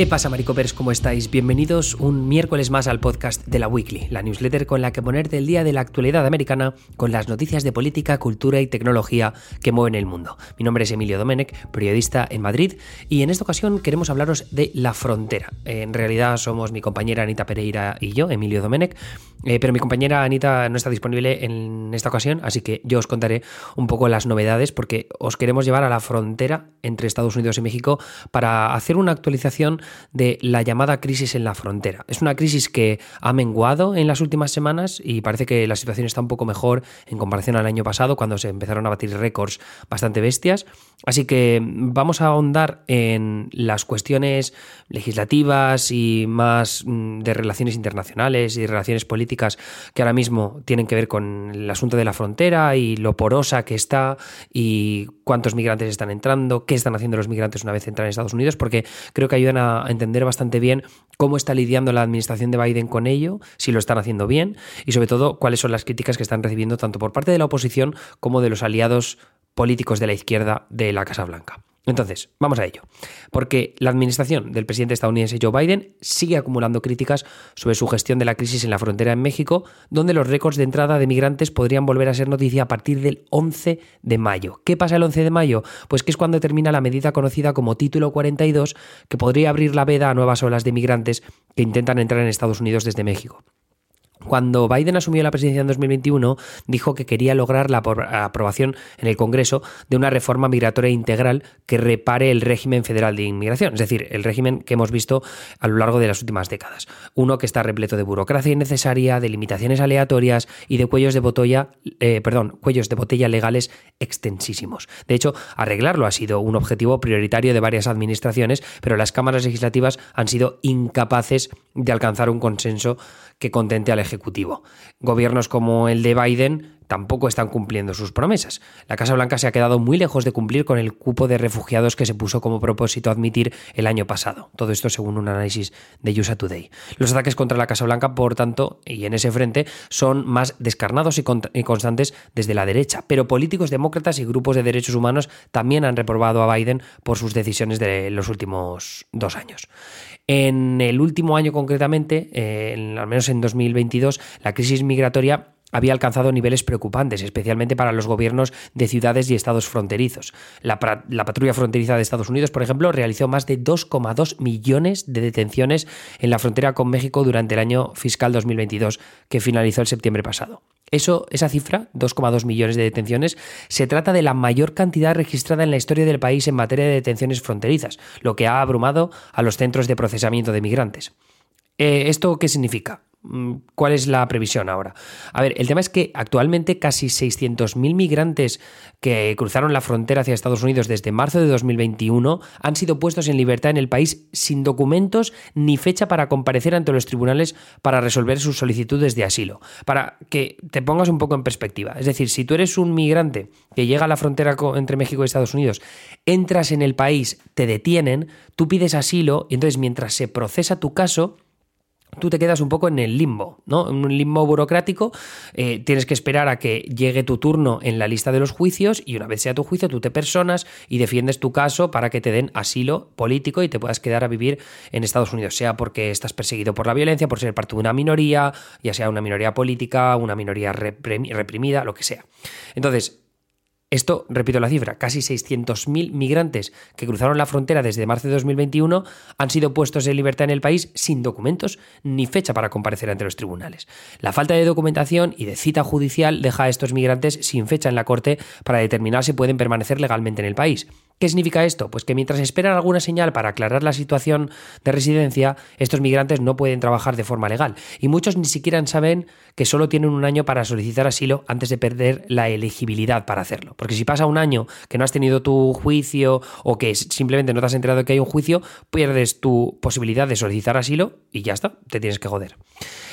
¿Qué pasa, Maricopers? ¿Cómo estáis? Bienvenidos un miércoles más al podcast de la Weekly, la newsletter con la que ponerte el día de la actualidad americana con las noticias de política, cultura y tecnología que mueven el mundo. Mi nombre es Emilio Domenech, periodista en Madrid, y en esta ocasión queremos hablaros de la frontera. En realidad somos mi compañera Anita Pereira y yo, Emilio Domenech, eh, pero mi compañera Anita no está disponible en esta ocasión, así que yo os contaré un poco las novedades porque os queremos llevar a la frontera entre Estados Unidos y México para hacer una actualización de la llamada crisis en la frontera. Es una crisis que ha menguado en las últimas semanas y parece que la situación está un poco mejor en comparación al año pasado cuando se empezaron a batir récords bastante bestias. Así que vamos a ahondar en las cuestiones legislativas y más mm, de relaciones internacionales y relaciones políticas que ahora mismo tienen que ver con el asunto de la frontera y lo porosa que está y cuántos migrantes están entrando, qué están haciendo los migrantes una vez entran en Estados Unidos, porque creo que ayudan a entender bastante bien cómo está lidiando la administración de Biden con ello, si lo están haciendo bien y sobre todo cuáles son las críticas que están recibiendo tanto por parte de la oposición como de los aliados políticos de la izquierda de la Casa Blanca. Entonces, vamos a ello. Porque la administración del presidente estadounidense Joe Biden sigue acumulando críticas sobre su gestión de la crisis en la frontera en México, donde los récords de entrada de migrantes podrían volver a ser noticia a partir del 11 de mayo. ¿Qué pasa el 11 de mayo? Pues que es cuando termina la medida conocida como Título 42, que podría abrir la veda a nuevas olas de migrantes que intentan entrar en Estados Unidos desde México. Cuando Biden asumió la presidencia en 2021, dijo que quería lograr la aprobación en el Congreso de una reforma migratoria integral que repare el régimen federal de inmigración, es decir, el régimen que hemos visto a lo largo de las últimas décadas. Uno que está repleto de burocracia innecesaria, de limitaciones aleatorias y de cuellos de botella, eh, perdón, cuellos de botella legales extensísimos. De hecho, arreglarlo ha sido un objetivo prioritario de varias administraciones, pero las cámaras legislativas han sido incapaces de alcanzar un consenso que contente al Ejecutivo. Gobiernos como el de Biden tampoco están cumpliendo sus promesas. La Casa Blanca se ha quedado muy lejos de cumplir con el cupo de refugiados que se puso como propósito admitir el año pasado. Todo esto según un análisis de USA Today. Los ataques contra la Casa Blanca, por tanto, y en ese frente, son más descarnados y, constantes desde la derecha. Pero políticos demócratas y grupos de derechos humanos también han reprobado a Biden por sus decisiones de los últimos dos años. En el último año concretamente, eh, al menos en 2022, la crisis migratoria había alcanzado niveles preocupantes, especialmente para los gobiernos de ciudades y estados fronterizos. La, patrulla fronteriza de Estados Unidos, por ejemplo, realizó más de 2,2 millones de detenciones en la frontera con México durante el año fiscal 2022, que finalizó el septiembre pasado. Esa cifra, 2,2 millones de detenciones, se trata de la mayor cantidad registrada en la historia del país en materia de detenciones fronterizas, lo que ha abrumado a los centros de procesamiento de migrantes. Eh, ¿Esto qué significa? Mm, ¿Cuál es la previsión ahora? A ver, el tema es que actualmente casi 600.000 migrantes que cruzaron la frontera hacia Estados Unidos desde marzo de 2021 han sido puestos en libertad en el país sin documentos ni fecha para comparecer ante los tribunales para resolver sus solicitudes de asilo. Para que te pongas un poco en perspectiva. Es decir, si tú eres un migrante que llega a la frontera entre México y Estados Unidos, entras en el país, te detienen, tú pides asilo y entonces mientras se procesa tu caso, tú te quedas un poco en el limbo, ¿no? En un limbo burocrático, eh, tienes que esperar a que llegue tu turno en la lista de los juicios y una vez sea tu juicio tú te personas y defiendes tu caso para que te den asilo político y te puedas quedar a vivir en Estados Unidos, sea porque estás perseguido por la violencia, por ser parte de una minoría, ya sea una minoría política, una minoría reprimida, lo que sea. Entonces, esto, repito la cifra, casi 600.000 migrantes que cruzaron la frontera desde marzo de 2021 han sido puestos en libertad en el país sin documentos ni fecha para comparecer ante los tribunales. La falta de documentación y de cita judicial deja a estos migrantes sin fecha en la Corte para determinar si pueden permanecer legalmente en el país. ¿Qué significa esto? Pues que mientras esperan alguna señal para aclarar la situación de residencia, estos migrantes no pueden trabajar de forma legal y muchos ni siquiera saben que solo tienen un año para solicitar asilo antes de perder la elegibilidad para hacerlo. Porque si pasa un año que no has tenido tu juicio o que simplemente no te has enterado de que hay un juicio, pierdes tu posibilidad de solicitar asilo y ya está, te tienes que joder.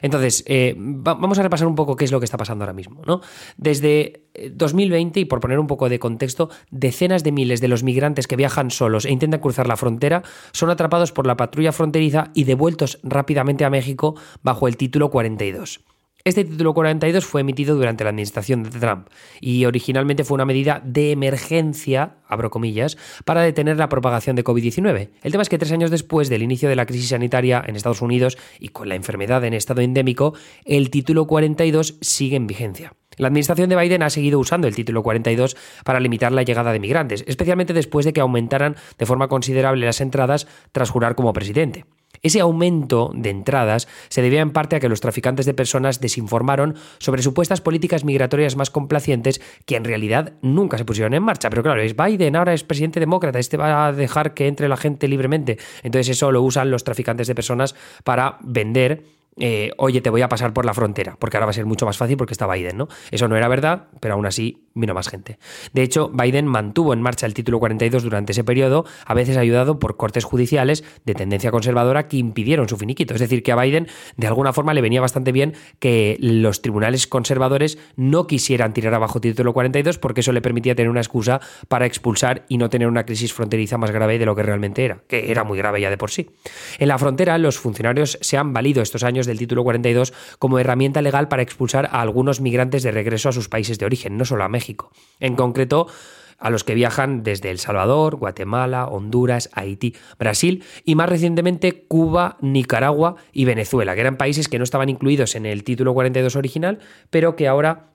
Entonces, eh, vamos a repasar un poco qué es lo que está pasando ahora mismo. ¿no? Desde 2020, eh, y por poner un poco de contexto, decenas de miles de los migrantes que viajan solos e intentan cruzar la frontera son atrapados por la patrulla fronteriza y devueltos rápidamente a México bajo el título 42. Este título 42 fue emitido durante la administración de Trump y originalmente fue una medida de emergencia, abro comillas, para detener la propagación de COVID-19. El tema es que tres años después del inicio de la crisis sanitaria en Estados Unidos y con la enfermedad en estado endémico, el título 42 sigue en vigencia. La administración de Biden ha seguido usando el título 42 para limitar la llegada de migrantes, especialmente después de que aumentaran de forma considerable las entradas tras jurar como presidente. Ese aumento de entradas se debía en parte a que los traficantes de personas desinformaron sobre supuestas políticas migratorias más complacientes que en realidad nunca se pusieron en marcha. Pero claro, es Biden, ahora es presidente demócrata, este va a dejar que entre la gente libremente. Entonces eso lo usan los traficantes de personas para vender eh, oye, te voy a pasar por la frontera, porque ahora va a ser mucho más fácil porque está Biden, ¿no? Eso no era verdad, pero aún así vino más gente. De hecho, Biden mantuvo en marcha el título 42 durante ese periodo, a veces ayudado por cortes judiciales de tendencia conservadora que impidieron su finiquito. Es decir, que a Biden de alguna forma le venía bastante bien que los tribunales conservadores no quisieran tirar abajo título 42 porque eso le permitía tener una excusa para expulsar y no tener una crisis fronteriza más grave de lo que realmente era, que era muy grave ya de por sí. En la frontera, los funcionarios se han valido estos años del título 42 como herramienta legal para expulsar a algunos migrantes de regreso a sus países de origen, no solo a En concreto, a los que viajan desde El Salvador, Guatemala, Honduras, Haití, Brasil y más recientemente Cuba, Nicaragua y Venezuela, que eran países que no estaban incluidos en el título 42 original, pero que ahora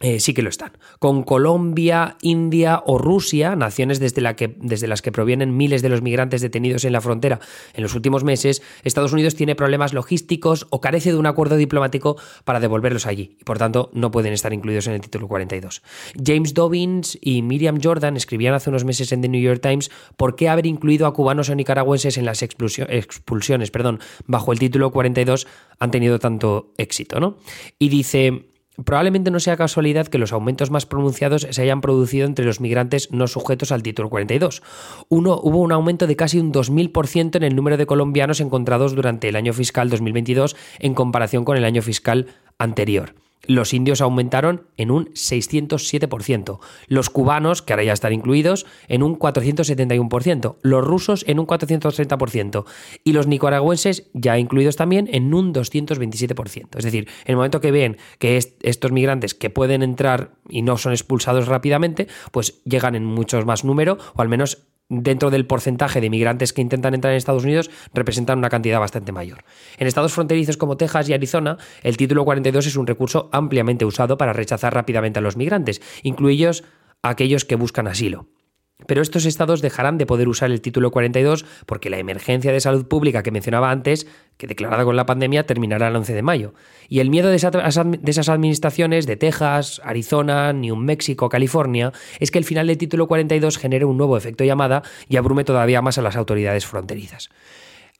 eh, sí que lo están. Con Colombia, India o Rusia, naciones desde, desde, las que provienen miles de los migrantes detenidos en la frontera en los últimos meses, Estados Unidos tiene problemas logísticos o carece de un acuerdo diplomático para devolverlos allí y por tanto no pueden estar incluidos en el título 42. James Dobbins y Miriam Jordan escribían hace unos meses en The New York Times por qué haber incluido a cubanos o nicaragüenses en las expulsiones perdón, bajo el título 42 han tenido tanto éxito. ¿no? Y dice... Probablemente no sea casualidad que los aumentos más pronunciados se hayan producido entre los migrantes no sujetos al título 42. Uno, hubo un aumento de casi un 2.000% en el número de colombianos encontrados durante el año fiscal 2022 en comparación con el año fiscal anterior. Los indios aumentaron en un 607%, los cubanos, que ahora ya están incluidos, en un 471%, los rusos en un 430% y los nicaragüenses, ya incluidos también, en un 227%. Es decir, en el momento que ven que estos migrantes que pueden entrar y no son expulsados rápidamente, pues llegan en muchos más número, o al menos dentro del porcentaje de migrantes que intentan entrar en Estados Unidos, representan una cantidad bastante mayor. En estados fronterizos como Texas y Arizona, el título 42 es un recurso ampliamente usado para rechazar rápidamente a los migrantes, incluidos aquellos que buscan asilo. Pero estos estados dejarán de poder usar el título 42 porque la emergencia de salud pública que mencionaba antes, que declarada con la pandemia, terminará el 11 de mayo. Y el miedo de, esas administraciones de Texas, Arizona, New Mexico, California, es que el final del título 42 genere un nuevo efecto llamada y abrume todavía más a las autoridades fronterizas.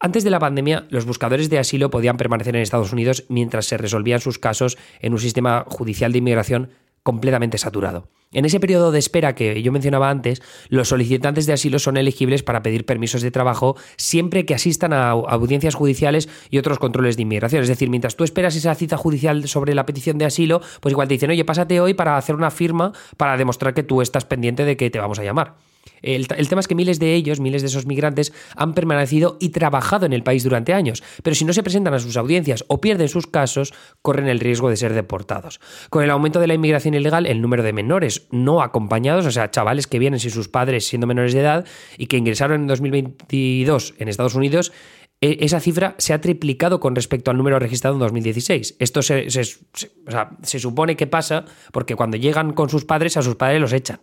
Antes de la pandemia, los buscadores de asilo podían permanecer en Estados Unidos mientras se resolvían sus casos en un sistema judicial de inmigración completamente saturado. En ese periodo de espera que yo mencionaba antes, los solicitantes de asilo son elegibles para pedir permisos de trabajo siempre que asistan a audiencias judiciales y otros controles de inmigración. Es decir, mientras tú esperas esa cita judicial sobre la petición de asilo, pues igual te dicen, oye, pásate hoy para hacer una firma para demostrar que tú estás pendiente de que te vamos a llamar. El, tema es que miles de ellos, miles de esos migrantes, han permanecido y trabajado en el país durante años, pero si no se presentan a sus audiencias o pierden sus casos, corren el riesgo de ser deportados. Con el aumento de la inmigración ilegal, el número de menores no acompañados, o sea, chavales que vienen sin sus padres siendo menores de edad y que ingresaron en 2022 en Estados Unidos, e, esa cifra se ha triplicado con respecto al número registrado en 2016. Esto se, se supone que pasa porque cuando llegan con sus padres, a sus padres los echan.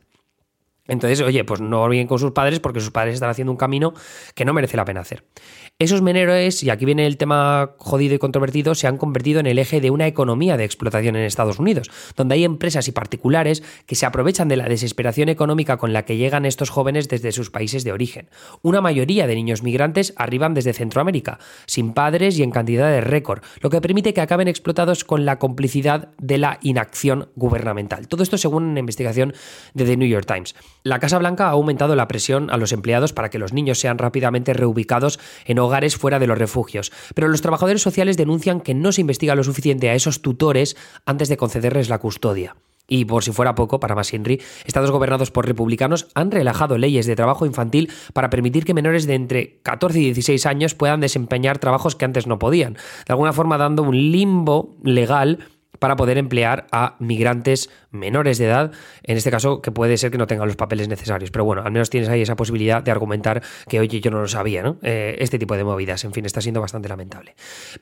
Entonces, oye, pues no bien con sus padres porque sus padres están haciendo un camino que no merece la pena hacer. Esos menores, y aquí viene el tema jodido y controvertido, se han convertido en el eje de una economía de explotación en Estados Unidos, donde hay empresas y particulares que se aprovechan de la desesperación económica con la que llegan estos jóvenes desde sus países de origen. Una mayoría de niños migrantes arriban desde Centroamérica, sin padres y en cantidad de récord, lo que permite que acaben explotados con la complicidad de la inacción gubernamental. Todo esto según una investigación de The New York Times. La Casa Blanca ha aumentado la presión a los empleados para que los niños sean rápidamente reubicados en hogares fuera de los refugios, pero los trabajadores sociales denuncian que no se investiga lo suficiente a esos tutores antes de concederles la custodia. Y por si fuera poco, para más estados gobernados por republicanos han relajado leyes de trabajo infantil para permitir que menores de entre 14 y 16 años puedan desempeñar trabajos que antes no podían, de alguna forma dando un limbo legal para poder emplear a migrantes menores de edad, en este caso que puede ser que no tengan los papeles necesarios, pero bueno, al menos tienes ahí esa posibilidad de argumentar que, oye, yo no lo sabía, ¿no? Eh, este tipo de movidas, en fin, está siendo bastante lamentable.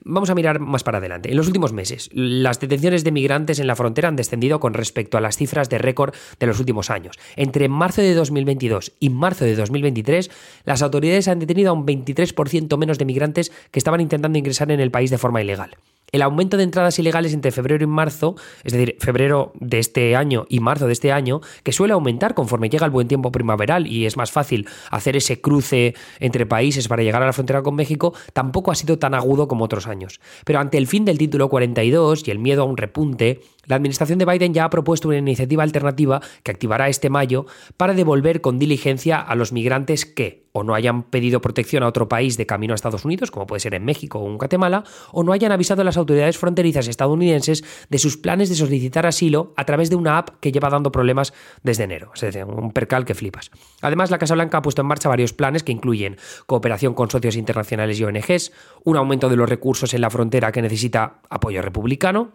Vamos a mirar más para adelante. En los últimos meses, las detenciones de migrantes en la frontera han descendido con respecto a las cifras de récord de los últimos años. Entre marzo de 2022 y marzo de 2023, las autoridades han detenido a un 23% menos de migrantes que estaban intentando ingresar en el país de forma ilegal. El aumento de entradas ilegales entre febrero y marzo, es decir, febrero de este año y marzo de este año, que suele aumentar conforme llega el buen tiempo primaveral y es más fácil hacer ese cruce entre países para llegar a la frontera con México, tampoco ha sido tan agudo como otros años. Pero ante el fin del título 42 y el miedo a un repunte, la administración de Biden ya ha propuesto una iniciativa alternativa que activará este mayo para devolver con diligencia a los migrantes que o no hayan pedido protección a otro país de camino a Estados Unidos, como puede ser en México o en Guatemala, o no hayan avisado a las autoridades fronterizas estadounidenses de sus planes de solicitar asilo a través de una app que lleva dando problemas desde enero. Es decir, un percal que flipas. Además, la Casa Blanca ha puesto en marcha varios planes que incluyen cooperación con socios internacionales y ONGs, un aumento de los recursos en la frontera que necesita apoyo republicano,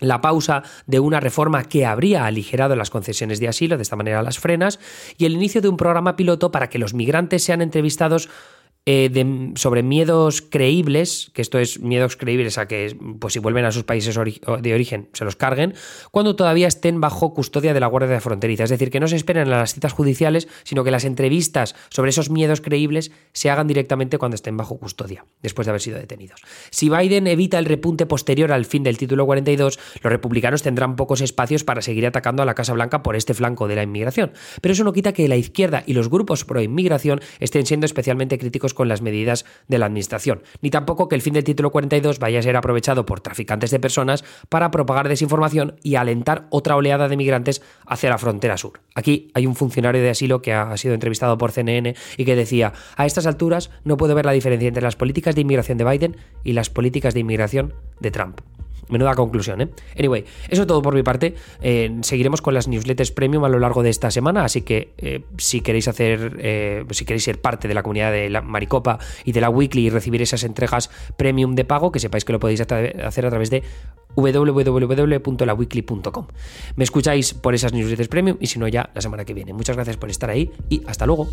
la pausa de una reforma que habría aligerado las concesiones de asilo, de esta manera las frenas, y el inicio de un programa piloto para que los migrantes sean entrevistados eh, sobre miedos creíbles, que esto es miedos creíbles a que pues si vuelven a sus países de origen se los carguen, cuando todavía estén bajo custodia de la Guardia Fronteriza. Es decir, que no se esperen a las citas judiciales, sino que las entrevistas sobre esos miedos creíbles se hagan directamente cuando estén bajo custodia, después de haber sido detenidos. Si Biden evita el repunte posterior al fin del título 42, los republicanos tendrán pocos espacios para seguir atacando a la Casa Blanca por este flanco de la inmigración. Pero eso no quita que la izquierda y los grupos pro inmigración estén siendo especialmente críticos con las medidas de la Administración, ni tampoco que el fin del título 42 vaya a ser aprovechado por traficantes de personas para propagar desinformación y alentar otra oleada de migrantes hacia la frontera sur. Aquí hay un funcionario de asilo que ha sido entrevistado por CNN y que decía, a estas alturas no puedo ver la diferencia entre las políticas de inmigración de Biden y las políticas de inmigración de Trump. Menuda conclusión, ¿eh? Anyway, eso es todo por mi parte. Eh, seguiremos con las newsletters premium a lo largo de esta semana, así que eh, si queréis hacer, eh, si queréis ser parte de la comunidad de la Maricopa y de la Weekly y recibir esas entregas premium de pago, que sepáis que lo podéis hacer a través de www.laweekly.com. Me escucháis por esas newsletters premium y si no ya la semana que viene. Muchas gracias por estar ahí y hasta luego.